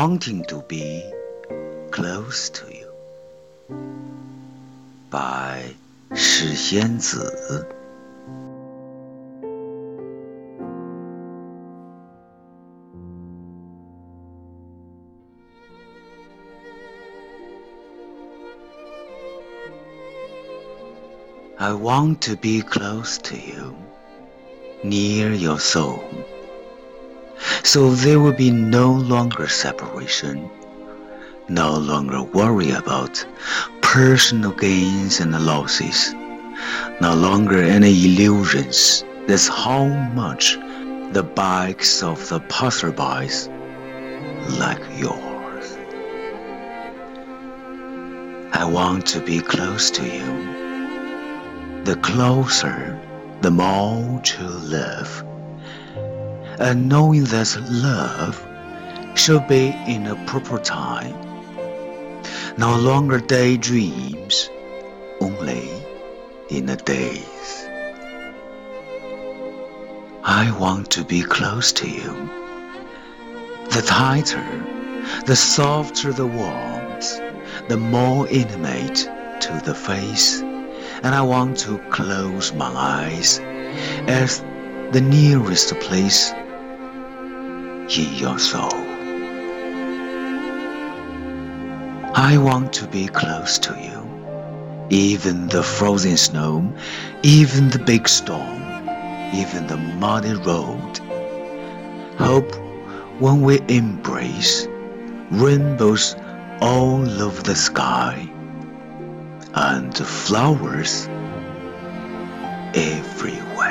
wanting to be close to you. By 世仙子。I want to be close to you, near your soul, so there will be no longer separation, no longer worry about personal gains and losses, no longer any illusions. That's how much the bikes of the passerbys like yours. I want to be close to you the closer, the more to love. And knowing that love should be in a proper time, no longer daydreams, only in the daze. I want to be close to you. The tighter, the softer the warmth, the more intimate to the face and I want to close my eyes as the nearest place in your soul. I want to be close to you, even the frozen snow, even the big storm, even the muddy road. Hope when we embrace rainbows all over the sky and flowers everywhere.